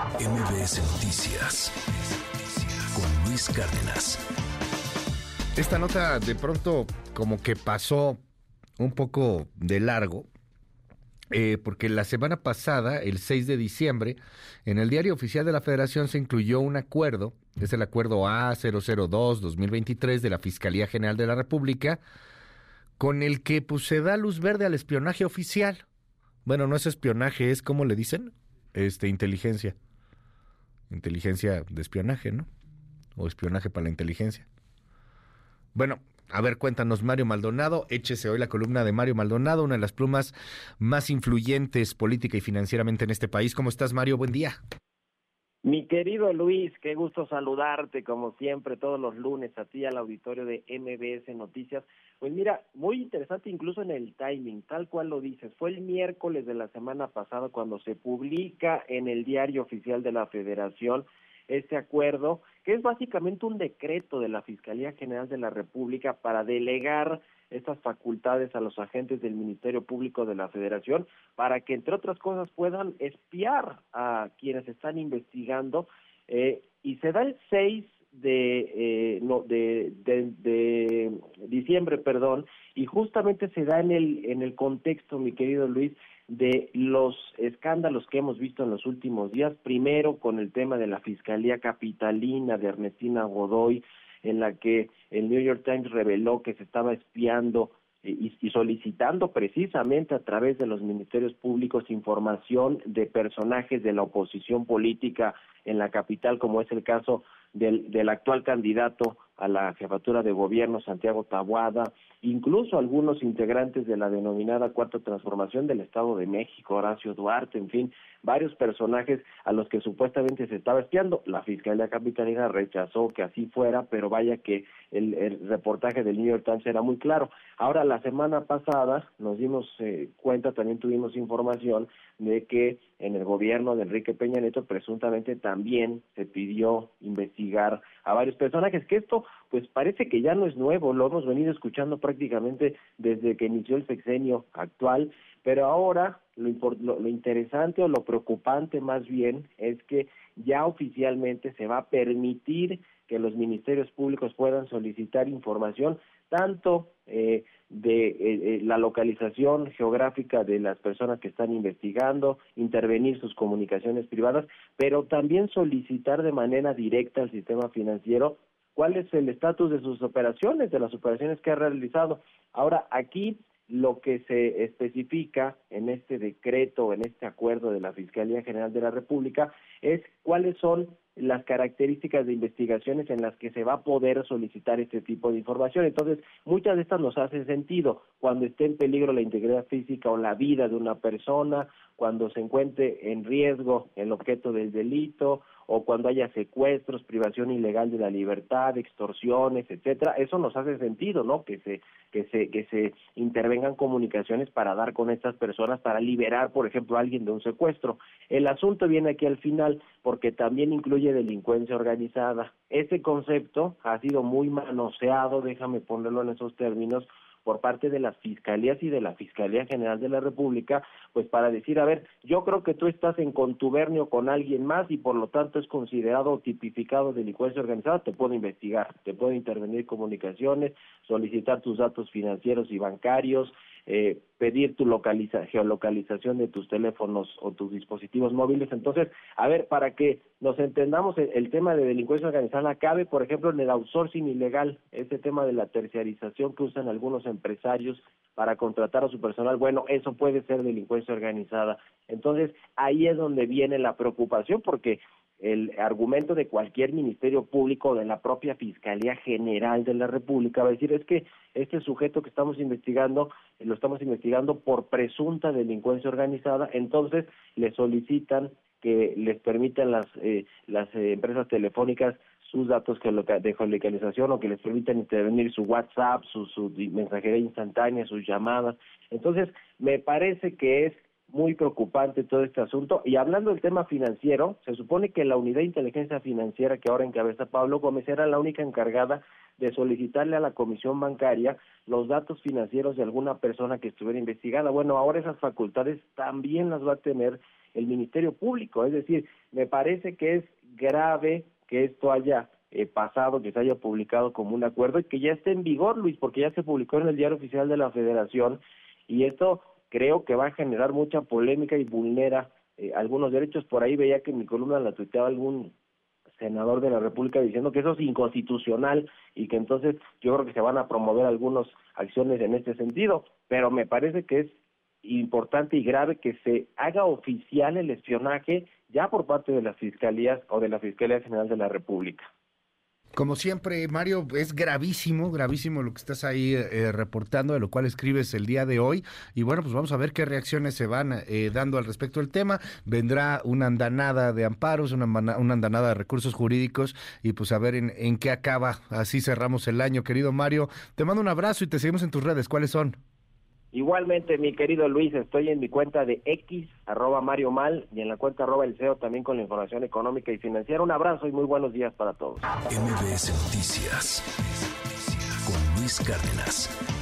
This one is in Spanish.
MBS Noticias con Luis Cárdenas. Esta nota de pronto como que pasó un poco de largo, eh, porque la semana pasada, el 6 de diciembre, en el diario oficial de la Federación se incluyó un acuerdo, es el acuerdo A002-2023 de la Fiscalía General de la República, con el que pues, se da luz verde al espionaje oficial. Bueno, no es espionaje, es como le dicen, este, inteligencia. Inteligencia de espionaje, ¿no? O espionaje para la inteligencia. Bueno, a ver, cuéntanos, Mario Maldonado. Échese hoy la columna de Mario Maldonado, una de las plumas más influyentes política y financieramente en este país. ¿Cómo estás, Mario? Buen día. Mi querido Luis, qué gusto saludarte como siempre todos los lunes a ti al auditorio de MBS Noticias. Pues mira, muy interesante incluso en el timing, tal cual lo dices. Fue el miércoles de la semana pasada cuando se publica en el diario oficial de la Federación este acuerdo, que es básicamente un decreto de la Fiscalía General de la República para delegar estas facultades a los agentes del Ministerio Público de la Federación para que, entre otras cosas, puedan espiar a quienes están investigando. Eh, y se da el 6 de, eh, no, de, de, de, diciembre, perdón, y justamente se da en el, en el contexto, mi querido Luis, de los escándalos que hemos visto en los últimos días, primero con el tema de la Fiscalía Capitalina de Ernestina Godoy, en la que el New York Times reveló que se estaba espiando y, solicitando precisamente a través de los ministerios públicos información de personajes de la oposición política en la capital, como es el caso del, del actual candidato a la jefatura de gobierno, Santiago Tabuada, incluso algunos integrantes de la denominada Cuarta Transformación del Estado de México, Horacio Duarte, en fin, varios personajes a los que supuestamente se estaba espiando. La Fiscalía Capitalina rechazó que así fuera, pero vaya que el, reportaje del New York Times era muy claro. Ahora, la semana pasada nos dimos eh, cuenta, también tuvimos información de que en el gobierno de Enrique Peña Nieto presuntamente también se pidió investigar a varios personajes, que esto pues parece que ya no es nuevo, lo hemos venido escuchando prácticamente desde que inició el sexenio actual, pero ahora lo, lo, interesante o lo preocupante más bien es que ya oficialmente se va a permitir que los ministerios públicos puedan solicitar información tanto eh, de eh, eh, la localización geográfica de las personas que están investigando, intervenir sus comunicaciones privadas, pero también solicitar de manera directa al sistema financiero cuál es el estatus de sus operaciones, de las operaciones que ha realizado. Ahora, aquí lo que se especifica en este decreto, en este acuerdo de la Fiscalía General de la República, es cuáles son las características de investigaciones en las que se va a poder solicitar este tipo de información. Entonces, muchas de estas nos hacen sentido cuando esté en peligro la integridad física o la vida de una persona, cuando se encuentre en riesgo el objeto del delito o cuando haya secuestros, privación ilegal de la libertad, extorsiones, etcétera, eso nos hace sentido, ¿no? Que se que se que se intervengan comunicaciones para dar con estas personas para liberar, por ejemplo, a alguien de un secuestro. El asunto viene aquí al final porque también incluye delincuencia organizada. Ese concepto ha sido muy manoseado, déjame ponerlo en esos términos, por parte de las fiscalías y de la Fiscalía General de la República, pues para decir, a ver, yo creo que tú estás en contubernio con alguien más y por lo tanto es considerado tipificado delincuencia organizada, te puedo investigar, te puedo intervenir comunicaciones, solicitar tus datos financieros y bancarios, eh, pedir tu localiza geolocalización de tus teléfonos o tus dispositivos móviles. Entonces, a ver, para que nos entendamos, el, tema de delincuencia organizada cabe, por ejemplo, en el outsourcing ilegal, ese tema de la terciarización que usan algunos empresarios para contratar a su personal, bueno, eso puede ser delincuencia organizada. Entonces, ahí es donde viene la preocupación, porque el argumento de cualquier ministerio público de la propia Fiscalía General de la República va a decir es que este sujeto que estamos investigando lo estamos investigando por presunta delincuencia organizada, entonces le solicitan que les permitan las eh, las eh, empresas telefónicas sus datos de geolocalización o que les permitan intervenir su WhatsApp, su, su mensajería instantánea, sus llamadas. Entonces, me parece que es muy preocupante todo este asunto. Y hablando del tema financiero, se supone que la unidad de inteligencia financiera que ahora encabeza Pablo Gómez era la única encargada de solicitarle a la comisión bancaria los datos financieros de alguna persona que estuviera investigada. Bueno, ahora esas facultades también las va a tener el Ministerio Público. Es decir, me parece que es grave que esto haya eh, pasado, que se haya publicado como un acuerdo y que ya esté en vigor, Luis, porque ya se publicó en el Diario Oficial de la Federación y esto creo que va a generar mucha polémica y vulnera eh, algunos derechos. Por ahí veía que en mi columna la tuiteaba algún senador de la República diciendo que eso es inconstitucional y que entonces yo creo que se van a promover algunas acciones en este sentido, pero me parece que es importante y grave que se haga oficial el espionaje ya por parte de las fiscalías o de la Fiscalía General de la República. Como siempre, Mario, es gravísimo, gravísimo lo que estás ahí eh, reportando, de lo cual escribes el día de hoy. Y bueno, pues vamos a ver qué reacciones se van eh, dando al respecto del tema. Vendrá una andanada de amparos, una, andanada de recursos jurídicos y pues a ver en, en qué acaba. Así cerramos el año, querido Mario. Te mando un abrazo y te seguimos en tus redes. ¿Cuáles son? Igualmente, mi querido Luis, estoy en mi cuenta de X, arroba Mario Mal, y en la cuenta arroba El CEO también con la información económica y financiera. Un abrazo y muy buenos días para todos. MBS Noticias con Luis Cárdenas.